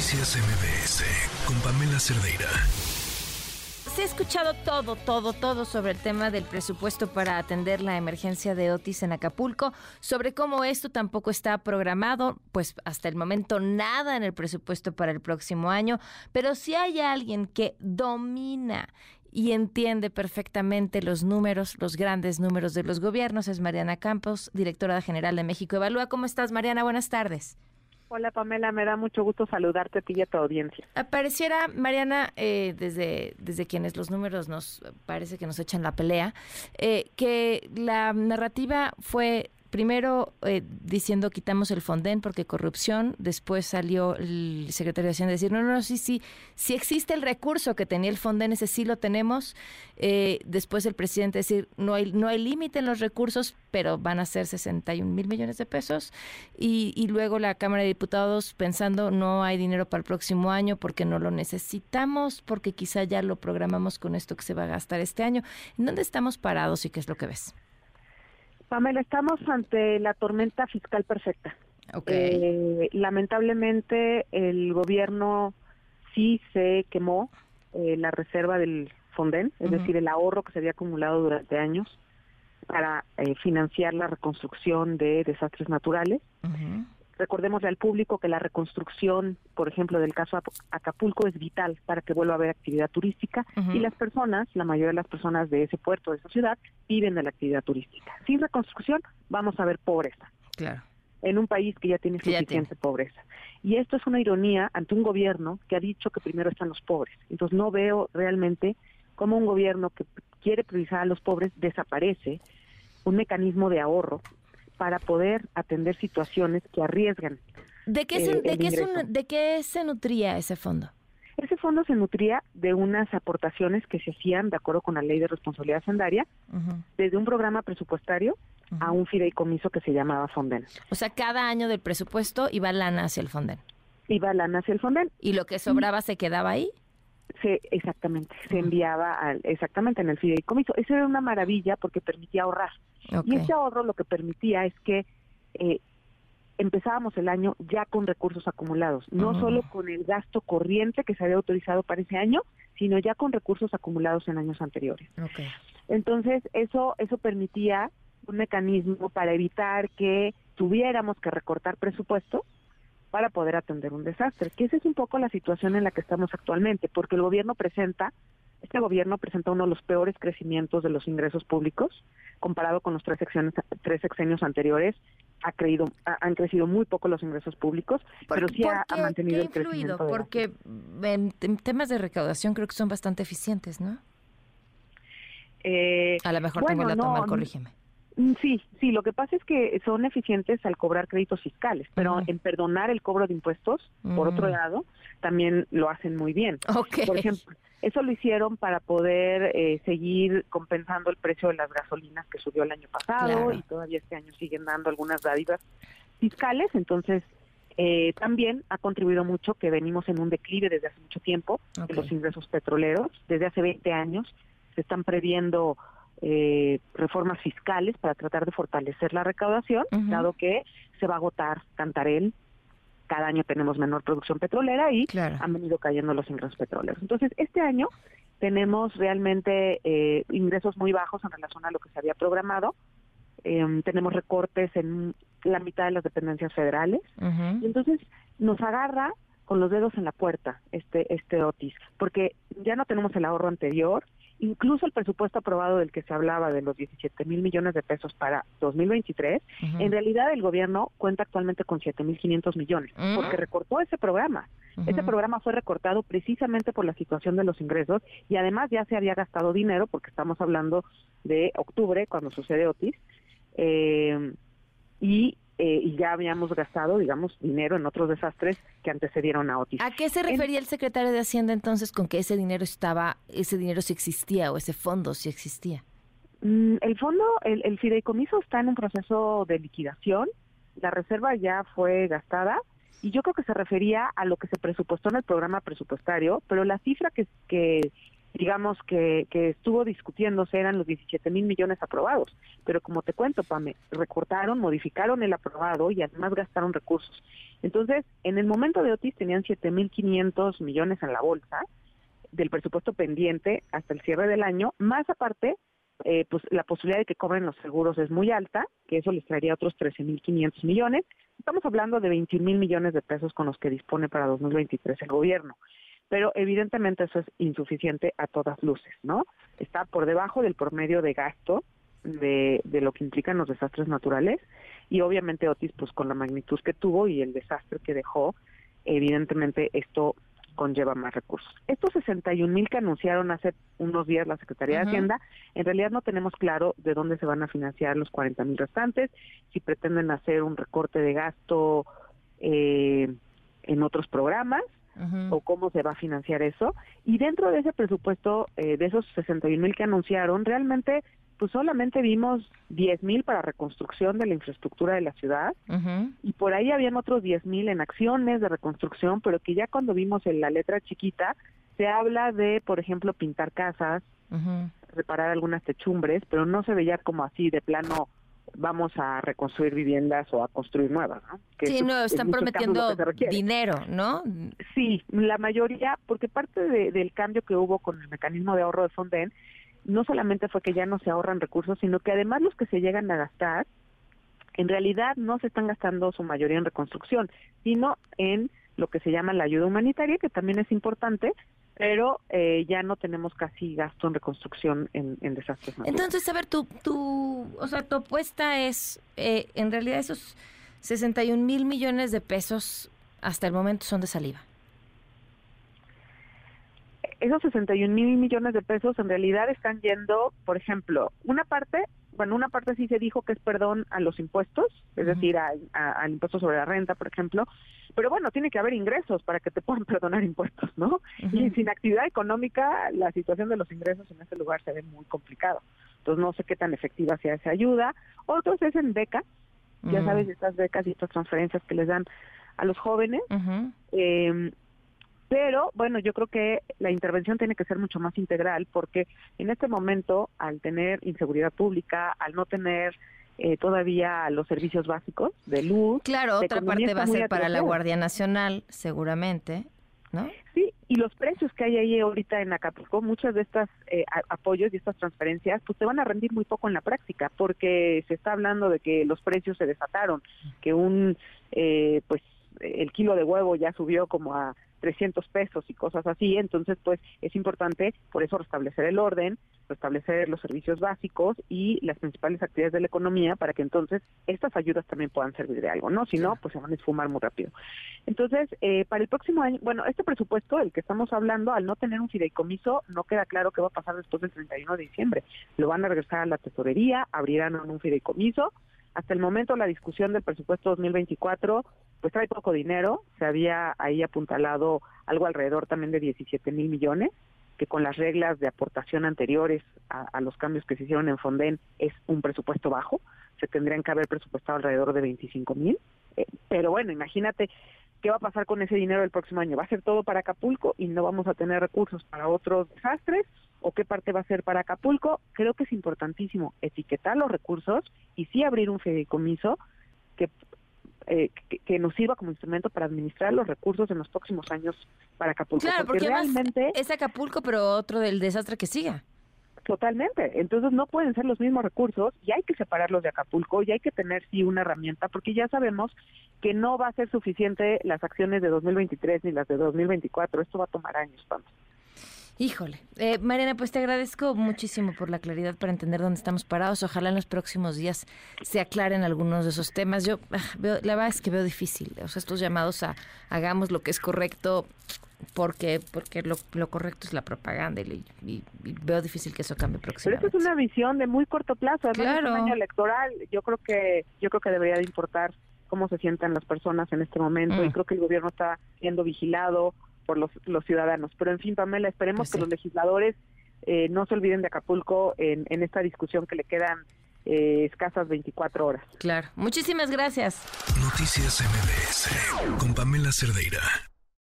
Noticias MBS con Pamela Cerdeira. Se ha escuchado todo, todo, todo sobre el tema del presupuesto para atender la emergencia de Otis en Acapulco, sobre cómo esto tampoco está programado, pues hasta el momento nada en el presupuesto para el próximo año, pero si hay alguien que domina y entiende perfectamente los números, los grandes números de los gobiernos, es Mariana Campos, directora general de México Evalúa. ¿Cómo estás, Mariana? Buenas tardes. Hola Pamela, me da mucho gusto saludarte a ti y a tu audiencia. Pareciera, Mariana, eh, desde, desde quienes los números nos parece que nos echan la pelea, eh, que la narrativa fue primero eh, diciendo quitamos el Fonden porque corrupción, después salió el secretario de Hacienda a decir, no, no, sí, sí, sí existe el recurso que tenía el Fonden, ese sí lo tenemos, eh, después el presidente decir, no hay, no hay límite en los recursos, pero van a ser 61 mil millones de pesos, y, y luego la Cámara de Diputados pensando, no hay dinero para el próximo año porque no lo necesitamos, porque quizá ya lo programamos con esto que se va a gastar este año. ¿En dónde estamos parados y qué es lo que ves? Pamela, estamos ante la tormenta fiscal perfecta. Eh, lamentablemente el gobierno sí se quemó eh, la reserva del Fonden, es decir, el ahorro que se había acumulado durante años para eh, financiar la reconstrucción de desastres naturales. Recordemos al público que la reconstrucción, por ejemplo, del caso Acapulco es vital para que vuelva a haber actividad turística y las personas, la mayoría de las personas de ese puerto, de esa ciudad, viven de la actividad turística. Sin reconstrucción vamos a ver pobreza. Claro. En un país que ya tiene suficiente pobreza. Y esto es una ironía ante un gobierno que ha dicho que primero están los pobres. Entonces no veo realmente cómo un gobierno que quiere priorizar a los pobres desaparece un mecanismo de ahorro para poder atender situaciones que arriesgan. ¿De qué, se, eh, de, qué se nutría ese fondo? Ese fondo se nutría de unas aportaciones que se hacían de acuerdo con la ley de responsabilidad hacendaria, desde un programa presupuestario a un fideicomiso que se llamaba Fonden. O sea, cada año del presupuesto iba lana hacia el Fonden. Iba lana hacia el Fonden. ¿Y lo que sobraba se quedaba ahí? Se, exactamente, se enviaba al, exactamente en el fideicomiso. Eso era una maravilla porque permitía ahorrar. Y ese ahorro lo que permitía es que eh, empezábamos el año ya con recursos acumulados, no solo con el gasto corriente que se había autorizado para ese año, sino ya con recursos acumulados en años anteriores. Entonces, eso, eso permitía un mecanismo para evitar que tuviéramos que recortar presupuesto para poder atender un desastre, que esa es un poco la situación en la que estamos actualmente, porque el gobierno presenta, este gobierno presenta uno de los peores crecimientos de los ingresos públicos, comparado con los tres sexenios, tres sexenios anteriores, ha creído, han crecido muy poco los ingresos públicos, pero sí ha, mantenido el crecimiento. Porque en, temas de recaudación creo que son bastante eficientes, ¿no? Eh, a lo mejor tengo la toma, corrígeme. Mm, sí, sí, lo que pasa es que son eficientes al cobrar créditos fiscales, pero en perdonar el cobro de impuestos, por otro lado, también lo hacen muy bien. Por ejemplo, eso lo hicieron para poder eh, seguir compensando el precio de las gasolinas que subió el año pasado y todavía este año siguen dando algunas dádivas fiscales, entonces eh, también ha contribuido mucho que venimos en un declive desde hace mucho tiempo de los ingresos petroleros, desde hace 20 años se están previendo eh, reformas fiscales para tratar de fortalecer la recaudación, dado que se va a agotar Cantarel, cada año tenemos menor producción petrolera y han venido cayendo los ingresos petroleros. Entonces, este año tenemos realmente eh, ingresos muy bajos en relación a lo que se había programado. Em, tenemos recortes en la mitad de las dependencias federales. Y entonces nos agarra con los dedos en la puerta este, este Otis, porque ya no tenemos el ahorro anterior, incluso el presupuesto aprobado del que se hablaba de los 17 mil millones de pesos para 2023, en realidad el gobierno cuenta actualmente con 7 mil 500 millones, porque recortó ese programa. Ese programa fue recortado precisamente por la situación de los ingresos y además ya se había gastado dinero, porque estamos hablando de octubre, cuando sucede Otis, eh, y eh, y ya habíamos gastado, digamos, dinero en otros desastres que antecedieron a Otis. ¿A qué se refería el secretario de Hacienda entonces con que ese dinero estaba, ese dinero sí existía o ese fondo sí existía? Mm, el fondo, el, el fideicomiso está en un proceso de liquidación, la reserva ya fue gastada y yo creo que se refería a lo que se presupuestó en el programa presupuestario, pero la cifra que, que digamos, que, que estuvo discutiéndose eran los 17 mil millones aprobados. Pero como te cuento, Pame, recortaron, modificaron el aprobado y además gastaron recursos. Entonces, en el momento de Otis tenían 7 mil 500 millones en la bolsa del presupuesto pendiente hasta el cierre del año, más aparte, eh, pues la posibilidad de que cobren los seguros es muy alta, que eso les traería otros 13 mil 500 millones. Estamos hablando de 21 mil millones de pesos con los que dispone para 2023 el gobierno pero evidentemente eso es insuficiente a todas luces, ¿no? Está por debajo del promedio de gasto de, de lo que implican los desastres naturales y obviamente Otis, pues con la magnitud que tuvo y el desastre que dejó, evidentemente esto conlleva más recursos. Estos 61 mil que anunciaron hace unos días la Secretaría de Hacienda, en realidad no tenemos claro de dónde se van a financiar los 40 mil restantes, si pretenden hacer un recorte de gasto eh, en otros programas o cómo se va a financiar eso. Y dentro de ese presupuesto, eh, de esos 61 mil que anunciaron, realmente pues solamente vimos 10 mil para reconstrucción de la infraestructura de la ciudad. Y por ahí habían otros 10 mil en acciones de reconstrucción, pero que ya cuando vimos en la letra chiquita se habla de, por ejemplo, pintar casas, reparar algunas techumbres, pero no se veía como así de plano vamos a reconstruir viviendas o a construir nuevas, ¿no? sí, no, están prometiendo dinero, ¿no? Sí, la mayoría, porque parte del cambio que hubo con el mecanismo de ahorro de Fonden, no solamente fue que ya no se ahorran recursos, sino que además los que se llegan a gastar, en realidad no se están gastando su mayoría en reconstrucción, sino en lo que se llama la ayuda humanitaria, que también es importante, pero eh, ya no tenemos casi gasto en reconstrucción en, desastres naturales. Entonces, a ver, tu, tu, o sea, tu apuesta es, eh, en realidad esos 61 mil millones de pesos hasta el momento son de saliva. Esos 61 mil millones de pesos en realidad están yendo, por ejemplo, una parte bueno, una parte sí se dijo que es perdón a los impuestos, es decir, al impuesto sobre la renta, por ejemplo, pero bueno, tiene que haber ingresos para que te puedan perdonar impuestos, ¿no? Y sin actividad económica, la situación de los ingresos en ese lugar se ve muy complicado. Entonces, no sé qué tan efectiva sea esa ayuda. Otros es en becas, ya sabes, estas becas y estas transferencias que les dan a los jóvenes. eh, pero bueno, yo creo que la intervención tiene que ser mucho más integral porque en este momento, al tener inseguridad pública, al no tener eh, todavía los servicios básicos de luz. Claro, otra parte va a ser para la Guardia Nacional, seguramente, ¿no? Sí, y los precios que hay ahí ahorita en Acapulco, muchos de estos eh, apoyos y estas transferencias, pues te van a rendir muy poco en la práctica, porque se está hablando de que los precios se desataron, que un, eh, pues, el kilo de huevo ya subió como a 300 pesos y cosas así, entonces pues es importante por eso restablecer el orden, restablecer los servicios básicos y las principales actividades de la economía para que entonces estas ayudas también puedan servir de algo, ¿no? Si no, pues se van a esfumar muy rápido. Entonces, eh, para el próximo año, bueno, este presupuesto, el que estamos hablando, al no tener un fideicomiso, no queda claro qué va a pasar después del 31 de diciembre. Lo van a regresar a la tesorería, abrirán un fideicomiso, hasta el momento la discusión del presupuesto 2024 pues trae poco dinero, se había ahí apuntalado algo alrededor también de 17 mil millones, que con las reglas de aportación anteriores a, los cambios que se hicieron en Fonden es un presupuesto bajo, se tendrían que haber presupuestado alrededor de 25 mil, eh, pero bueno, imagínate qué va a pasar con ese dinero el próximo año, va a ser todo para Acapulco y no vamos a tener recursos para otros desastres o qué parte va a ser para Acapulco, creo que es importantísimo etiquetar los recursos y sí abrir un fideicomiso que eh, que, nos sirva como instrumento para administrar los recursos en los próximos años para Acapulco. Claro, porque, realmente es Acapulco, pero otro del desastre que siga. Totalmente. Entonces no pueden ser los mismos recursos y hay que separarlos de Acapulco y hay que tener sí una herramienta porque ya sabemos que no va a ser suficiente las acciones de 2023 ni las de 2024. Esto va a tomar años, vamos. Híjole. Eh, Mariana, pues te agradezco muchísimo por la claridad para entender dónde estamos parados. Ojalá en los próximos días se aclaren algunos de esos temas. Yo ah, veo, la verdad es que veo difícil. O sea, estos llamados a hagamos lo que es correcto porque porque lo, correcto es la propaganda y, veo difícil que eso cambie próximamente. Pero esto es una visión de muy corto plazo, claro. es un año electoral. Yo creo que yo creo que debería de importar cómo se sientan las personas en este momento y mm. creo que el gobierno está siendo vigilado por los, los ciudadanos. Pero en fin, Pamela, esperemos pues que los legisladores eh, no se olviden de Acapulco en, en esta discusión que le quedan eh, escasas 24 horas. Claro. Muchísimas gracias. Noticias MBS con Pamela Cerdeira.